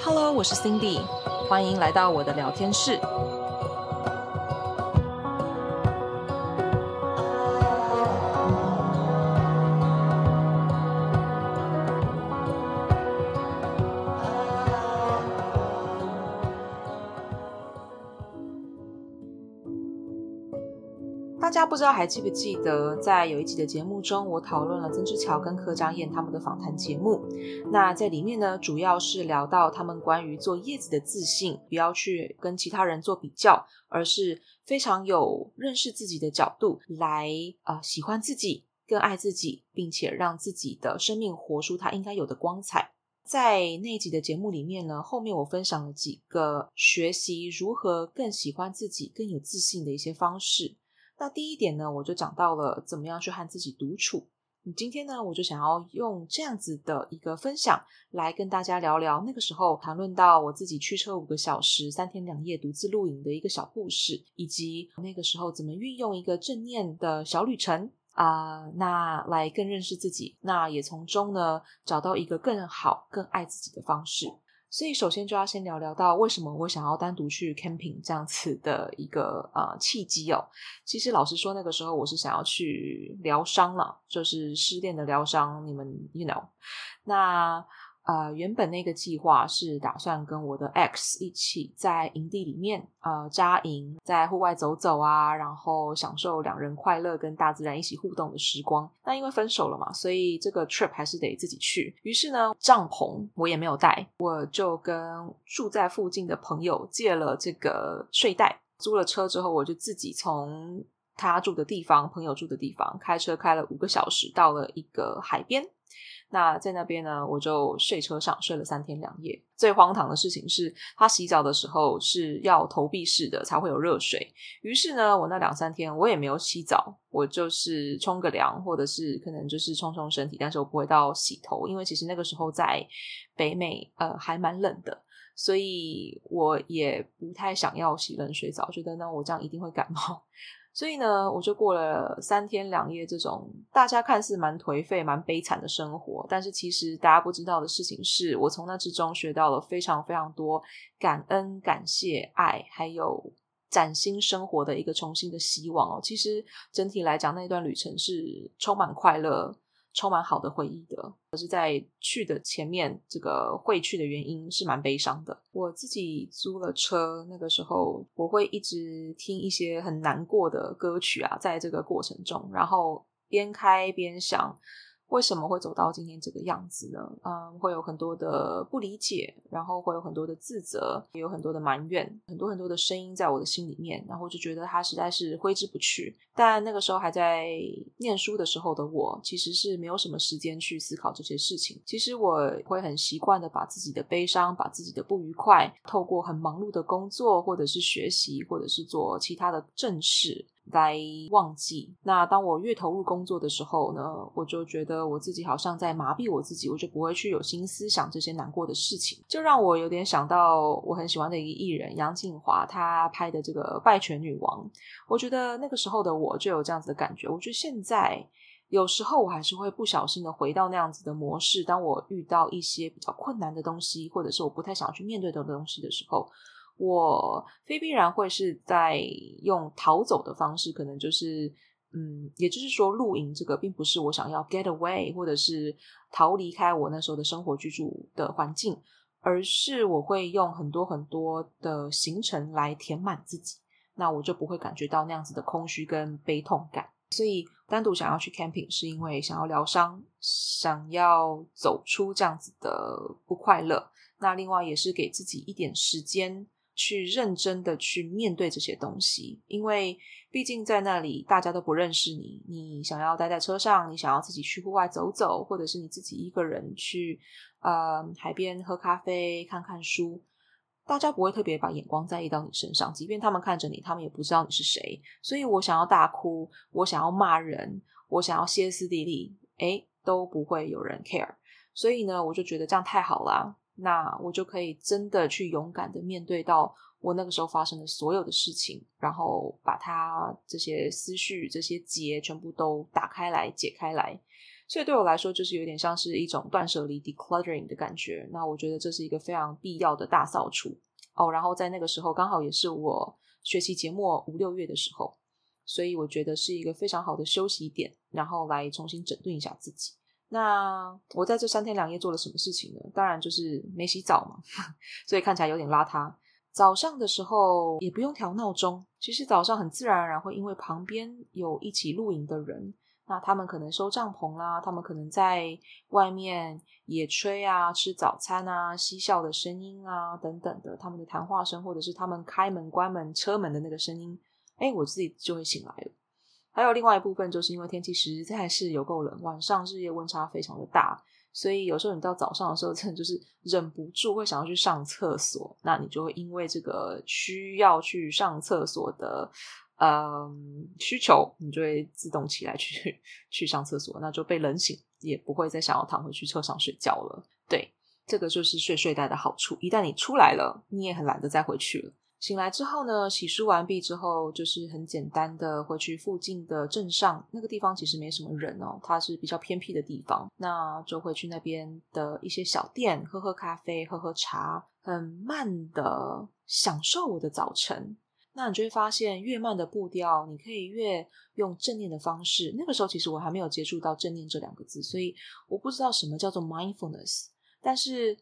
Hello，我是 Cindy，欢迎来到我的聊天室。不知道还记不记得，在有一集的节目中，我讨论了曾之乔跟柯佳嬿他们的访谈节目。那在里面呢，主要是聊到他们关于做叶子的自信，不要去跟其他人做比较，而是非常有认识自己的角度来啊、喜欢自己，更爱自己，并且让自己的生命活出它应该有的光彩。在那一集的节目里面呢，后面我分享了几个学习如何更喜欢自己、更有自信的一些方式。那第一点呢，我就讲到了怎么样去和自己独处。今天呢，我就想要用这样子的一个分享来跟大家聊聊那个时候谈论到我自己驱车五个小时、三天两夜独自露营的一个小故事，以及那个时候怎么运用一个正念的小旅程啊、那来更认识自己，那也从中呢找到一个更好、更爱自己的方式。所以，首先就要先聊聊到为什么我想要单独去 camping 这样子的一个呃契机哦。其实，老实说，那个时候我是想要去疗伤了，就是失恋的疗伤。你们，you know，那。呃，原本那个计划是打算跟我的 X 一起在营地里面呃扎营，在户外走走啊，然后享受两人快乐跟大自然一起互动的时光。那因为分手了嘛，所以这个 trip 还是得自己去。于是呢，帐篷我也没有带，我就跟住在附近的朋友借了这个睡袋。租了车之后，我就自己从他住的地方、朋友住的地方开车开了五个小时，到了一个海边。那在那边呢，我就睡车上睡了三天两夜。最荒唐的事情是，他洗澡的时候是要投币式的才会有热水。于是呢，我那两三天我也没有洗澡，我就是冲个凉，或者是可能就是冲冲身体，但是我不会到洗头，因为其实那个时候在北美，呃，还蛮冷的，所以我也不太想要洗冷水澡，觉得呢，我这样一定会感冒。所以呢，我就过了三天两夜这种大家看似蛮颓废、蛮悲惨的生活。但是其实大家不知道的事情是，我从那之中学到了非常非常多感恩、感谢、爱，还有崭新生活的一个重新的希望哦。其实整体来讲，那段旅程是充满快乐。充满好的回忆的，可是在去的前面，这个会去的原因是蛮悲伤的。我自己租了车，那个时候我会一直听一些很难过的歌曲啊，在这个过程中，然后边开边想。为什么会走到今天这个样子呢？嗯，会有很多的不理解，然后会有很多的自责，也有很多的埋怨，很多很多的声音在我的心里面，然后就觉得它实在是挥之不去。但那个时候还在念书的时候的我，其实是没有什么时间去思考这些事情。其实我会很习惯的把自己的悲伤、把自己的不愉快，透过很忙碌的工作，或者是学习，或者是做其他的正事。来忘记。那当我越投入工作的时候呢，我就觉得我自己好像在麻痹我自己，我就不会去有心思想这些难过的事情。就让我有点想到我很喜欢的一个艺人杨静华，他拍的这个《败犬女王》。我觉得那个时候的我就有这样子的感觉。我觉得现在有时候我还是会不小心的回到那样子的模式。当我遇到一些比较困难的东西，或者是我不太想要去面对的东西的时候。我非必然会是在用逃走的方式，可能就是，嗯，也就是说，露营这个并不是我想要 get away，或者是逃离开我那时候的生活居住的环境，而是我会用很多很多的行程来填满自己，那我就不会感觉到那样子的空虚跟悲痛感。所以单独想要去 camping，是因为想要疗伤，想要走出这样子的不快乐。那另外也是给自己一点时间。去认真的去面对这些东西，因为毕竟在那里大家都不认识你。你想要待在车上，你想要自己去户外走走，或者是你自己一个人去呃海边喝咖啡、看看书，大家不会特别把眼光在意到你身上。即便他们看着你，他们也不知道你是谁。所以我想要大哭，我想要骂人，我想要歇斯底里，诶，都不会有人 care。所以呢，我就觉得这样太好了。那我就可以真的去勇敢的面对到我那个时候发生的所有的事情，然后把它这些思绪、这些结全部都打开来、解开来。所以对我来说，就是有点像是一种断舍离 （decluttering） 的感觉。那我觉得这是一个非常必要的大扫除哦。然后在那个时候，刚好也是我学期节末五六月的时候，所以我觉得是一个非常好的休息点，然后来重新整顿一下自己。那我在这三天两夜做了什么事情呢？当然就是没洗澡嘛，所以看起来有点邋遢。早上的时候也不用调闹钟，其实早上很自然而然会因为旁边有一起露营的人。那他们可能收帐篷啦，他们可能在外面野炊啊、吃早餐啊、嬉笑的声音啊等等的，他们的谈话声，或者是他们开门、关门、车门的那个声音，哎，我自己就会醒来了。还有另外一部分，就是因为天气实在是有够冷，晚上日夜温差非常的大，所以有时候你到早上的时候，真的就是忍不住会想要去上厕所，那你就会因为这个需要去上厕所的。嗯，需求你就会自动起来去去上厕所，那就被冷醒，也不会再想要躺回去车上睡觉了。对，这个就是睡睡袋的好处。一旦你出来了，你也很懒得再回去了。醒来之后呢，洗漱完毕之后，就是很简单的回去附近的镇上，那个地方其实没什么人哦，它是比较偏僻的地方，那就会去那边的一些小店喝喝咖啡，喝喝茶，很慢的享受我的早晨。那你就会发现，越慢的步调，你可以越用正念的方式。那个时候，其实我还没有接触到正念这两个字，所以我不知道什么叫做 mindfulness。但是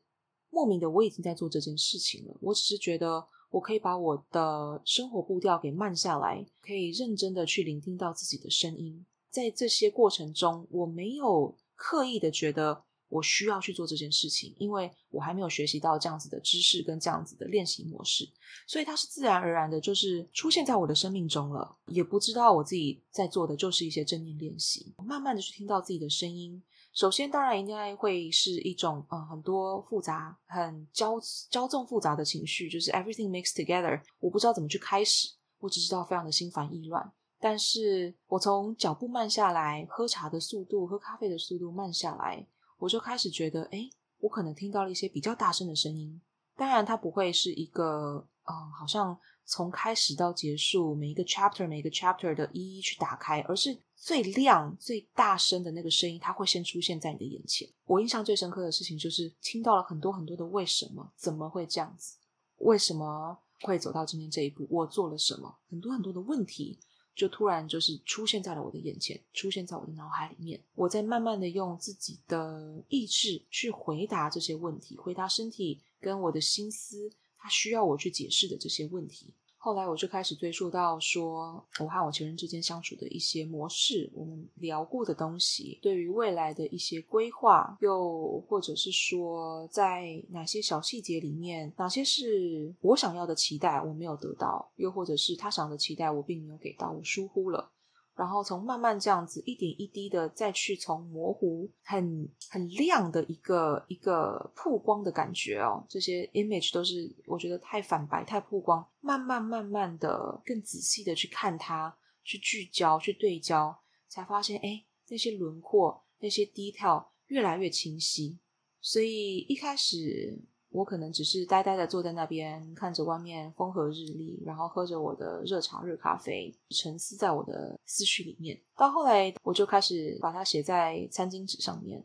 莫名的，我已经在做这件事情了。我只是觉得，我可以把我的生活步调给慢下来，可以认真的去聆听到自己的声音。在这些过程中，我没有刻意的觉得。我需要去做这件事情，因为我还没有学习到这样子的知识跟这样子的练习模式，所以它是自然而然的，就是出现在我的生命中了。也不知道我自己在做的就是一些正念练习，慢慢的去听到自己的声音。首先，当然应该会是一种嗯很多复杂、很交交纵复杂的情绪，就是 everything mixed together。我不知道怎么去开始，我只知道非常的心烦意乱。但是我从脚步慢下来，喝茶的速度、喝咖啡的速度慢下来。我就开始觉得，诶，我可能听到了一些比较大声的声音。当然，它不会是一个，嗯，好像从开始到结束，每一个 chapter 每一个 chapter 的一一去打开，而是最亮、最大声的那个声音，它会先出现在你的眼前。我印象最深刻的事情就是听到了很多很多的为什么，怎么会这样子？为什么会走到今天这一步？我做了什么？很多很多的问题。就突然就是出现在了我的眼前，出现在我的脑海里面。我在慢慢的用自己的意志去回答这些问题，回答身体跟我的心思，他需要我去解释的这些问题。后来我就开始追溯到说，我和我前任之间相处的一些模式，我们聊过的东西，对于未来的一些规划，又或者是说，在哪些小细节里面，哪些是我想要的期待，我没有得到，又或者是他想要的期待，我并没有给到，我疏忽了。然后从慢慢这样子一点一滴的再去从模糊很很亮的一个一个曝光的感觉哦，这些 image 都是我觉得太反白太曝光，慢慢慢慢的更仔细的去看它，去聚焦去对焦，才发现哎，那些轮廓那些 detail 越来越清晰，所以一开始。我可能只是呆呆的坐在那边，看着外面风和日丽，然后喝着我的热茶、热咖啡，沉思在我的思绪里面。到后来，我就开始把它写在餐巾纸上面。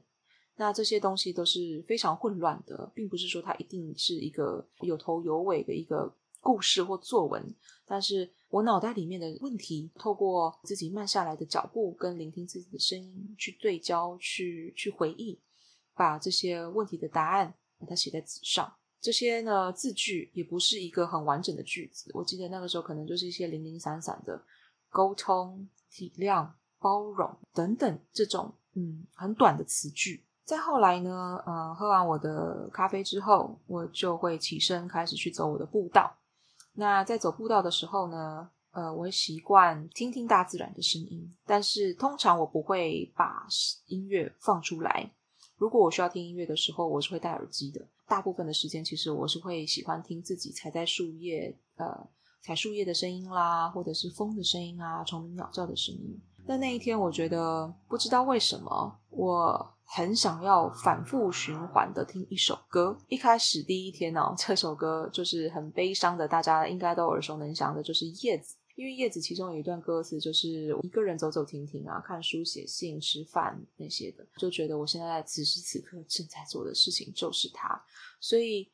那这些东西都是非常混乱的，并不是说它一定是一个有头有尾的一个故事或作文。但是我脑袋里面的问题，透过自己慢下来的脚步跟聆听自己的声音，去对焦、去去回忆，把这些问题的答案。把它写在纸上，这些呢，字句也不是一个很完整的句子。我记得那个时候可能就是一些零零散散的沟通、体谅、包容等等这种嗯很短的词句。再后来呢，呃，喝完我的咖啡之后，我就会起身开始去走我的步道。那在走步道的时候呢，呃，我会习惯听听大自然的声音，但是通常我不会把音乐放出来。如果我需要听音乐的时候，我是会戴耳机的。大部分的时间，其实我是会喜欢听自己踩在树叶，呃，踩树叶的声音啦，或者是风的声音啊，虫鸣鸟叫的声音。但那一天，我觉得不知道为什么，我很想要反复循环的听一首歌。一开始第一天呢，这首歌就是很悲伤的，大家应该都耳熟能详的，就是《叶子》。因为叶子其中有一段歌词就是一个人走走停停啊，看书、写信、吃饭那些的，就觉得我现在此时此刻正在做的事情就是它，所以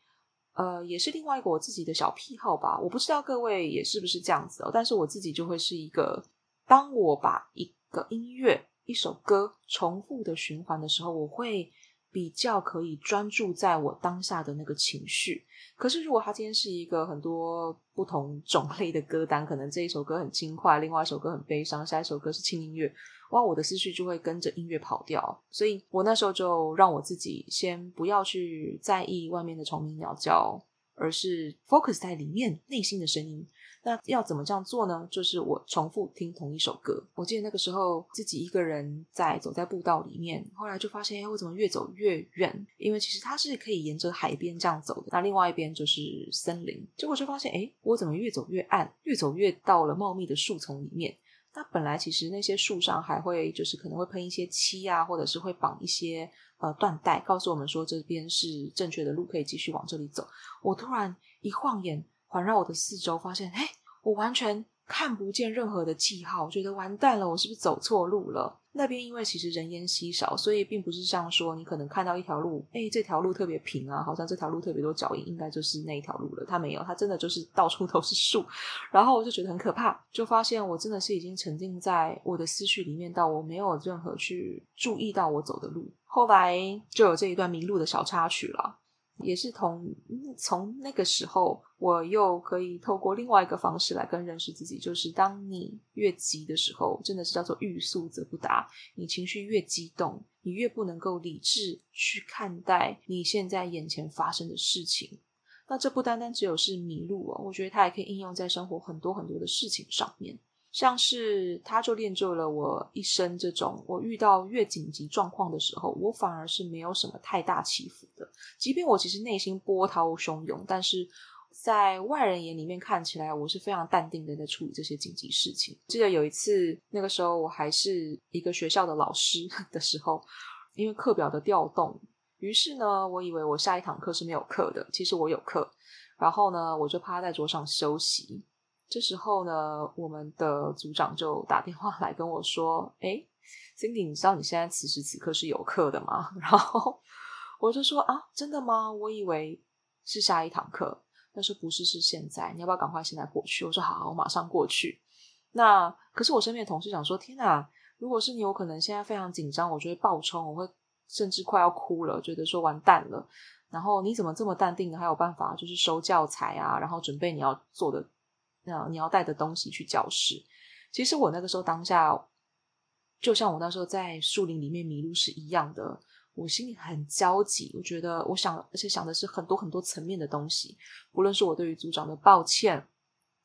呃，也是另外一个我自己的小癖好吧。我不知道各位也是不是这样子哦，但是我自己就会是一个，当我把一个音乐、一首歌重复的循环的时候，我会。比较可以专注在我当下的那个情绪。可是，如果他今天是一个很多不同种 类的歌单，可能这一首歌很轻快，另外一首歌很悲伤，下一首歌是轻音乐，哇，我的思绪就会跟着音乐跑掉。所以我那时候就让我自己先不要去在意外面的虫鸣鸟叫，而是 focus 在里面内心的声音。那要怎么这样做呢？就是我重复听同一首歌。我记得那个时候自己一个人在走在步道里面，后来就发现，哎，我怎么越走越远？因为其实它是可以沿着海边这样走的。那另外一边就是森林，结果就发现，哎，我怎么越走越暗，越走越到了茂密的树丛里面。那本来其实那些树上还会就是可能会喷一些漆啊，或者是会绑一些呃缎带，告诉我们说这边是正确的路，可以继续往这里走。我突然一晃眼。环绕我的四周，发现，哎，我完全看不见任何的记号，我觉得完蛋了，我是不是走错路了？那边因为其实人烟稀少，所以并不是像说你可能看到一条路，哎，这条路特别平啊，好像这条路特别多脚印，应该就是那一条路了。它没有，它真的就是到处都是树。然后我就觉得很可怕，就发现我真的是已经沉浸在我的思绪里面，到我没有任何去注意到我走的路。后来就有这一段迷路的小插曲了。也是从从那个时候，我又可以透过另外一个方式来更认识自己，就是当你越急的时候，真的是叫做欲速则不达。你情绪越激动，你越不能够理智去看待你现在眼前发生的事情。那这不单单只有是迷路哦，我觉得它也可以应用在生活很多很多的事情上面。像是他就练就了我一生这种，我遇到越紧急状况的时候，我反而是没有什么太大起伏的。即便我其实内心波涛汹涌，但是在外人眼里面看起来，我是非常淡定的在处理这些紧急事情。记得有一次，那个时候我还是一个学校的老师 的时候，因为课表的调动，于是呢，我以为我下一堂课是没有课的，其实我有课，然后呢，我就趴在桌上休息。这时候呢，我们的组长就打电话来跟我说：“哎，Cindy，你知道你现在此时此刻是有课的吗？” 然后我就说：“啊，真的吗？我以为是下一堂课。”他说：“不是，是现在。你要不要赶快现在过去？”我说：“好，我马上过去。”那可是我身边的同事想说：“天哪，如果是你，我可能现在非常紧张，我就会爆冲，我会甚至快要哭了，觉得说完蛋了。然后你怎么这么淡定呢？还有办法就是收教材啊，然后准备你要做的。”那你要带的东西去教室。其实我那个时候当下，就像我那时候在树林里面迷路是一样的，我心里很焦急。我觉得，我想，而且想的是很多很多层面的东西。不论是我对于组长的抱歉，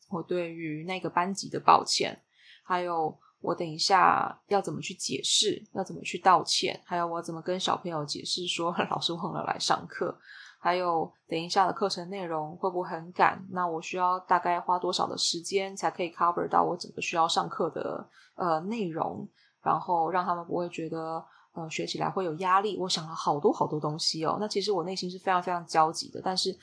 我对于那个班级的抱歉，还有我等一下要怎么去解释，要怎么去道歉，还有我怎么跟小朋友解释说 老师忘了来上课。还有等一下的课程内容会不会很赶？那我需要大概花多少的时间才可以 cover 到我整个需要上课的呃内容？然后让他们不会觉得呃学起来会有压力。我想了好多好多东西哦。那其实我内心是非常非常焦急的，但是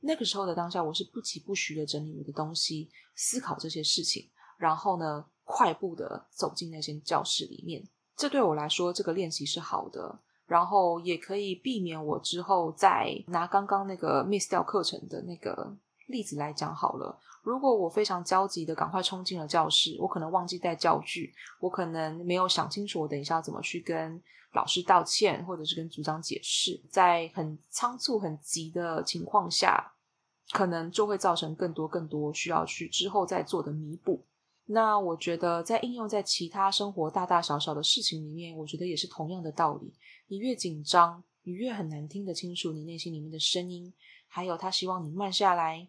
那个时候的当下，我是不疾不徐的整理我的东西，思考这些事情，然后呢，快步的走进那间教室里面。这对我来说，这个练习是好的。然后也可以避免我之后再拿刚刚那个 miss 掉课程的那个例子来讲好了。如果我非常焦急的赶快冲进了教室，我可能忘记带教具，我可能没有想清楚我等一下怎么去跟老师道歉，或者是跟组长解释，在很仓促、很急的情况下，可能就会造成更多、更多需要去之后再做的弥补。那我觉得在应用在其他生活大大小小的事情里面，我觉得也是同样的道理。你越紧张，你越很难听得清楚你内心里面的声音，还有他希望你慢下来，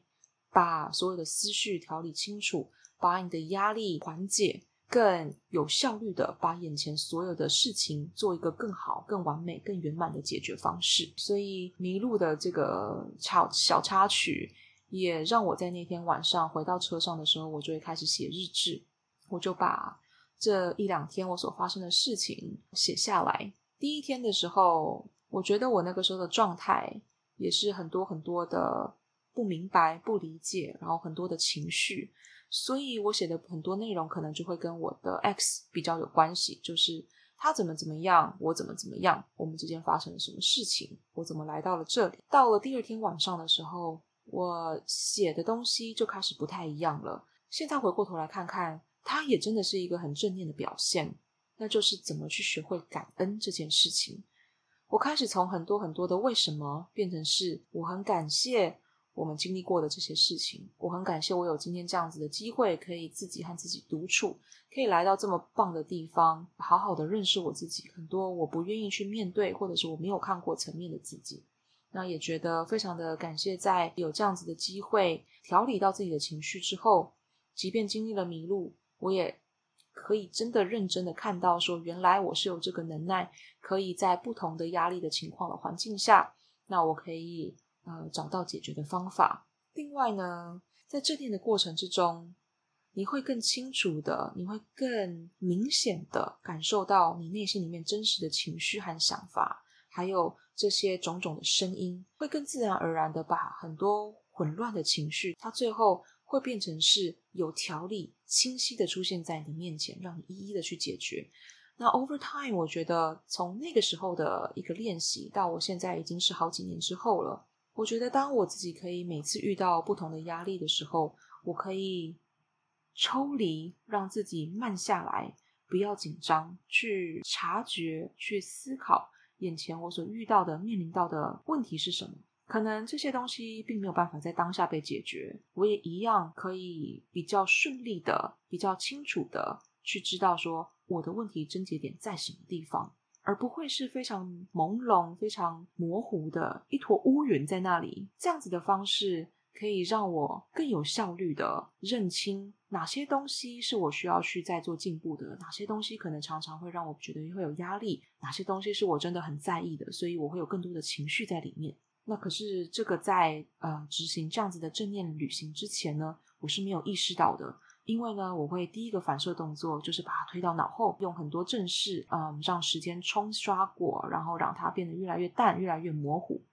把所有的思绪调理清楚，把你的压力缓解，更有效率的把眼前所有的事情做一个更好、更完美、更圆满的解决方式。所以迷路的这个小小插曲，也让我在那天晚上回到车上的时候，我就会开始写日志，我就把这一两天我所发生的事情写下来。第一天的时候，我觉得我那个时候的状态也是很多很多的不明白、不理解，然后很多的情绪。所以我写的很多内容可能就会跟我的 X 比较有关系，就是他怎么怎么样，我怎么怎么样，我们之间发生了什么事情，我怎么来到了这里。到了第二天晚上的时候，我写的东西就开始不太一样了。现在回过头来看看，它也真的是一个很正面的表现，那就是怎么去学会感恩这件事情。我开始从很多很多的为什么变成是我很感谢我们经历过的这些事情，我很感谢我有今天这样子的机会，可以自己和自己独处，可以来到这么棒的地方，好好的认识我自己。很多我不愿意去面对，或者是我没有看过层面的自己，那也觉得非常的感谢，在有这样子的机会调理到自己的情绪之后，即便经历了迷路，我也。可以真的认真的看到，说原来我是有这个能耐，可以在不同的压力的情况的环境下，那我可以呃找到解决的方法。另外呢，在正念的过程之中，你会更清楚的，你会更明显的感受到你内心里面真实的情绪和想法，还有这些种种的声音，会更自然而然的把很多混乱的情绪，它最后。会变成是有条理、清晰的出现在你的面前，让你一一的去解决。那 over time，我觉得从那个时候的一个练习到我现在已经是好几年之后了。我觉得当我自己可以每次遇到不同的压力的时候，我可以抽离，让自己慢下来，不要紧张，去察觉、去思考眼前我所遇到的、面临到的问题是什么。可能这些东西并没有办法在当下被解决，我也一样可以比较顺利的、比较清楚的去知道说我的问题症结点在什么地方，而不会是非常朦胧、非常模糊的一坨乌云在那里。这样子的方式可以让我更有效率的认清哪些东西是我需要去再做进步的，哪些东西可能常常会让我觉得会有压力，哪些东西是我真的很在意的，所以我会有更多的情绪在里面。那可是这个在呃执行这样子的正念旅行之前呢，我是没有意识到的，因为呢，我会第一个反射动作就是把它推到脑后，用很多正事嗯让时间冲刷过，然后让它变得越来越淡，越来越模糊，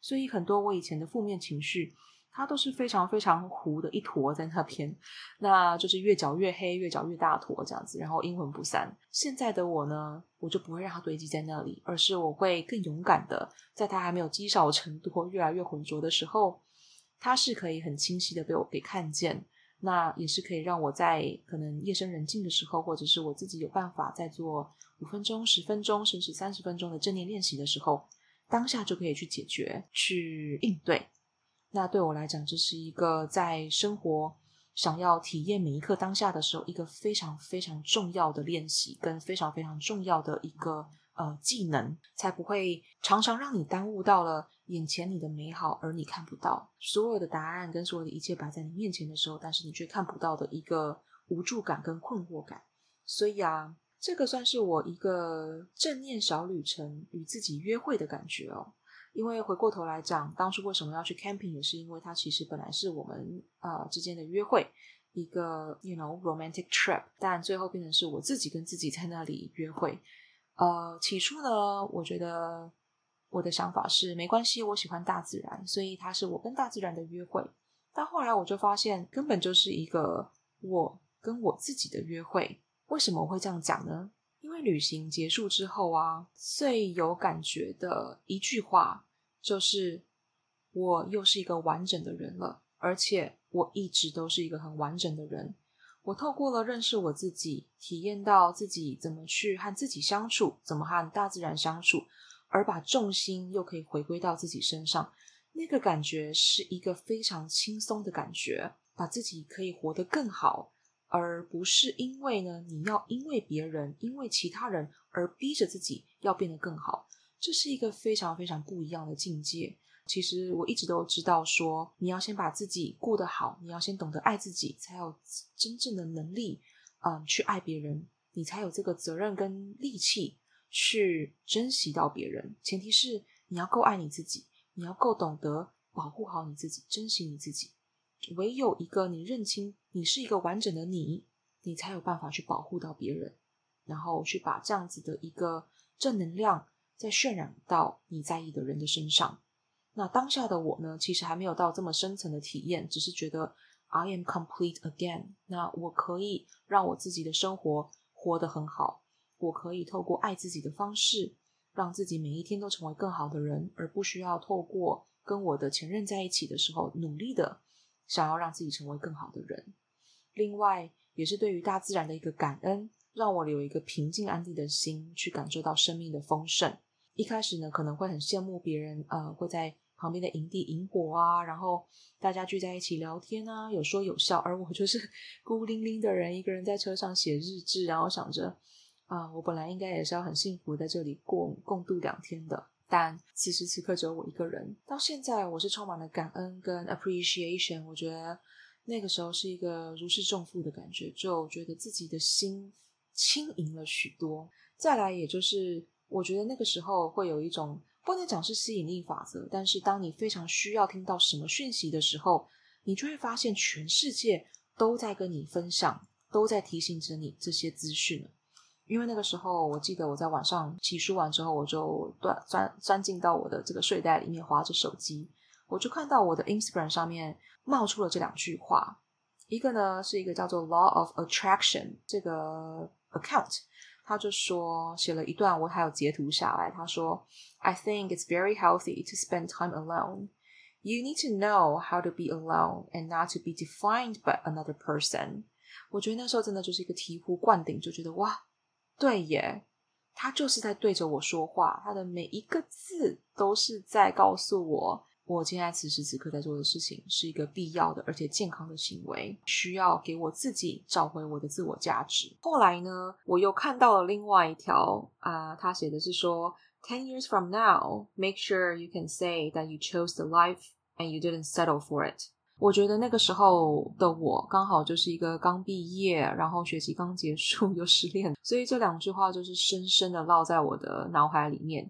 所以很多我以前的负面情绪。它都是非常非常糊的一坨在那边，那就是越搅越黑，越搅越大坨这样子，然后阴魂不散。现在的我呢，我就不会让它堆积在那里，而是我会更勇敢的，在它还没有积少成多、越来越浑浊的时候，它是可以很清晰的被我给看见。那也是可以让我在可能夜深人静的时候，或者是我自己有办法在做五分钟、十分钟，甚至三十分钟的正念练习的时候，当下就可以去解决、去应对。那对我来讲，这是一个在生活想要体验每一刻当下的时候，一个非常非常重要的练习，跟非常非常重要的一个呃技能，才不会常常让你耽误到了眼前你的美好，而你看不到所有的答案跟所有的一切摆在你面前的时候，但是你却看不到的一个无助感跟困惑感。所以啊，这个算是我一个正念小旅程与自己约会的感觉哦。因为回过头来讲，当初为什么要去 camping，也是因为它其实本来是我们呃之间的约会，一个 you know romantic trip，但最后变成是我自己跟自己在那里约会。呃，起初呢，我觉得我的想法是没关系，我喜欢大自然，所以它是我跟大自然的约会。但后来我就发现，根本就是一个我跟我自己的约会。为什么我会这样讲呢？因为旅行结束之后啊，最有感觉的一句话就是，我又是一个完整的人了，而且我一直都是一个很完整的人。我透过了认识我自己，体验到自己怎么去和自己相处，怎么和大自然相处，而把重心又可以回归到自己身上，那个感觉是一个非常轻松的感觉，把自己可以活得更好。而不是因为呢，你要因为别人、因为其他人而逼着自己要变得更好，这是一个非常非常不一样的境界。其实我一直都知道说，你要先把自己过得好，你要先懂得爱自己，才有真正的能力，嗯，去爱别人，你才有这个责任跟力气去珍惜到别人。前提是你要够爱你自己，你要够懂得保护好你自己，珍惜你自己。唯有一个你认清你是一个完整的你，你才有办法去保护到别人，然后去把这样子的一个正能量再渲染到你在意的人的身上。那当下的我呢，其实还没有到这么深层的体验，只是觉得 I am complete again。那我可以让我自己的生活活得很好，我可以透过爱自己的方式，让自己每一天都成为更好的人，而不需要透过跟我的前任在一起的时候努力的想要让自己成为更好的人。另外，也是对于大自然的一个感恩，让我有一个平静安定的心去感受到生命的丰盛。一开始呢，可能会很羡慕别人，呃，会在。旁边的营地营火啊，然后大家聚在一起聊天啊，有说有笑，而我就是 孤零零的人，一个人在车上写日志，然后想着啊，我本来应该也是要很幸福在这里过共度两天的，但此时此刻只有我一个人。到现在，我是充满了感恩跟 appreciation，我觉得那个时候是一个如释重负的感觉，就觉得自己的心轻盈了许多。再来，也就是我觉得那个时候会有一种。不能讲是吸引力法则，但是当你非常需要听到什么讯息的时候，你就会发现全世界都在跟你分享，都在提醒着你这些资讯。因为那个时候，我记得我在晚上洗漱完之后，我就钻钻钻进到我的这个睡袋里面，划着手机，我就看到我的 Instagram 上面冒出了这两句话，一个呢是一个叫做 Law of Attraction 这个 account。他就说写了一段，我还有截图下来。他说：“I think it's very healthy to spend time alone. You need to know how to be alone and not to be defined by another person.” 我觉得那时候真的就是一个醍醐灌顶，就觉得哇，对耶，他就是在对着我说话，他的每一个字都是在告诉我。我现在此时此刻在做的事情是一个必要的而且健康的行为，需要给我自己找回我的自我价值。后来呢，我又看到了另外一条啊，他写的是说：“Ten years from now, make sure you can say that you chose the life and you didn't settle for it。”我觉得那个时候的我刚好就是一个刚毕业，然后学习刚结束又失恋，所以这两句话就是深深的烙在我的脑海里面。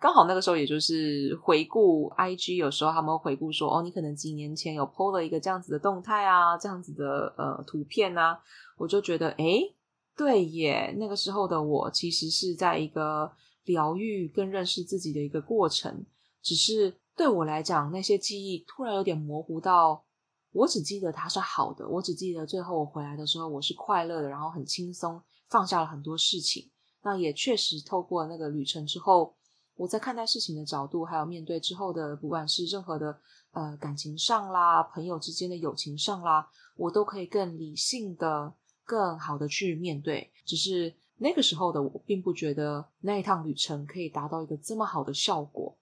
刚好那个时候，也就是回顾 IG，有时候他们会回顾说：“哦，你可能几年前有 PO 了一个这样子的动态啊，这样子的呃图片啊。”我就觉得，诶，对耶，那个时候的我其实是在一个疗愈跟认识自己的一个过程。只是对我来讲，那些记忆突然有点模糊到，我只记得它是好的，我只记得最后我回来的时候我是快乐的，然后很轻松，放下了很多事情。那也确实透过那个旅程之后。我在看待事情的角度，还有面对之后的，不管是任何的呃感情上啦，朋友之间的友情上啦，我都可以更理性的、更好的去面对。只是那个时候的我，并不觉得那一趟旅程可以达到一个这么好的效果。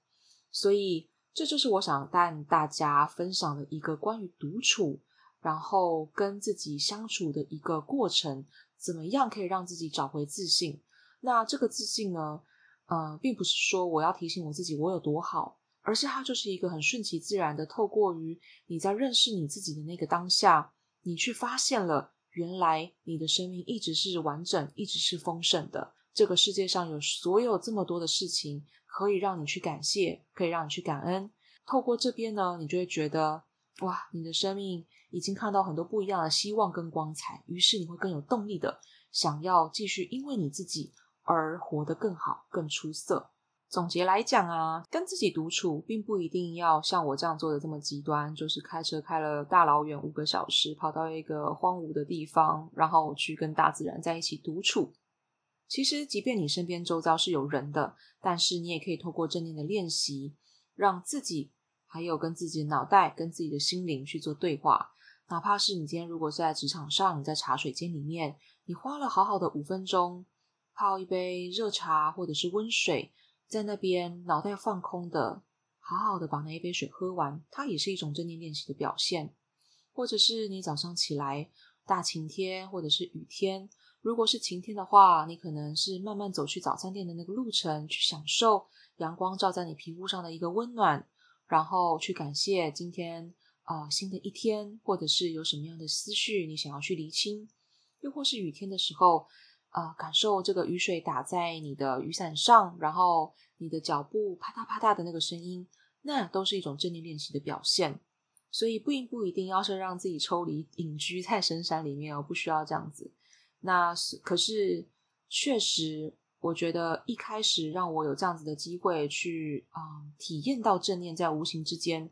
所以，这就是我想带大家分享的一个关于独处，然后跟自己相处的一个过程。怎么样可以让自己找回自信？那这个自信呢？呃，并不是说我要提醒我自己我有多好，而是它就是一个很顺其自然的，透过于你在认识你自己的那个当下，你去发现了原来你的生命一直是完整，一直是丰盛的。这个世界上有所有这么多的事情可以让你去感谢，可以让你去感恩。透过这边呢，你就会觉得哇，你的生命已经看到很多不一样的希望跟光彩，于是你会更有动力的想要继续，因为你自己。而活得更好、更出色。总结来讲啊，跟自己独处，并不一定要像我这样做的这么极端，就是开车开了大老远五个小时，跑到一个荒芜的地方，然后去跟大自然在一起独处。其实，即便你身边周遭是有人的，但是你也可以透过正念的练习，让自己还有跟自己的脑袋、跟自己的心灵去做对话。哪怕是你今天如果是在职场上，你在茶水间里面，你花了好好的五分钟。泡一杯热茶或者是温水，在那边脑袋放空的，好好的把那一杯水喝完，它也是一种正念练习的表现。或者是你早上起来，大晴天或者是雨天，如果是晴天的话，你可能是慢慢走去早餐店的那个路程，去享受阳光照在你皮肤上的一个温暖，然后去感谢今天啊、新的一天，或者是有什么样的思绪你想要去厘清，又或是雨天的时候。啊、感受这个雨水打在你的雨伞上，然后你的脚步啪嗒啪嗒的那个声音，那都是一种正念练习的表现。所以不一不一定要是让自己抽离隐居在深山里面哦，不需要这样子。那是可是确实，我觉得一开始让我有这样子的机会去啊、体验到正念，在无形之间，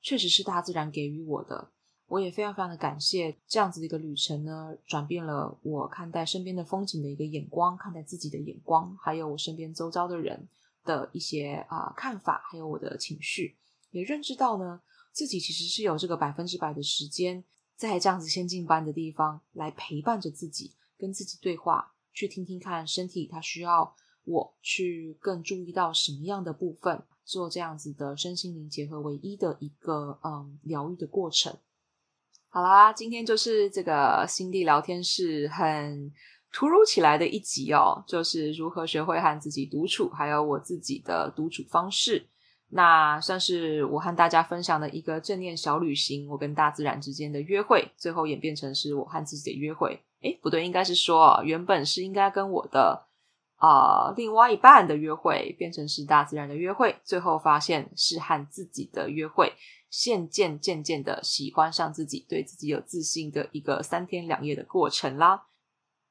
确实是大自然给予我的。我也非常非常的感谢这样子的一个旅程呢，转变了我看待身边的风景的一个眼光，看待自己的眼光，还有我身边周遭的人的一些啊、看法，还有我的情绪，也认知到呢，自己其实是有这个百分之百的时间，在这样子仙境般的地方来陪伴着自己，跟自己对话，去听听看身体它需要我去更注意到什么样的部分，做这样子的身心灵结合为一的一个嗯疗愈的过程。好啦，今天就是这个心地聊天室很突如其来的一集哦，就是如何学会和自己独处，还有我自己的独处方式。那算是我和大家分享的一个正念小旅行，我跟大自然之间的约会，最后演变成是我和自己的约会。诶，不对，应该是说原本是应该跟我的啊、另外一半的约会，变成是大自然的约会，最后发现是和自己的约会。渐渐渐渐的喜欢上自己，对自己有自信的一个三天两夜的过程啦。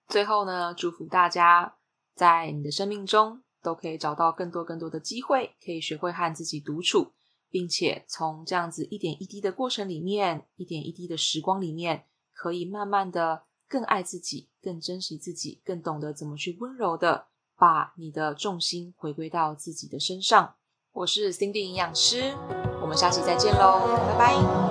最后呢，祝福大家在你的生命中都可以找到更多更多的机会，可以学会和自己独处，并且从这样子一点一滴的过程里面，一点一滴的时光里面，可以慢慢的更爱自己，更珍惜自己，更懂得怎么去温柔的把你的重心回归到自己的身上。我是 Cindy 营养师。我们下期再见喽，拜拜。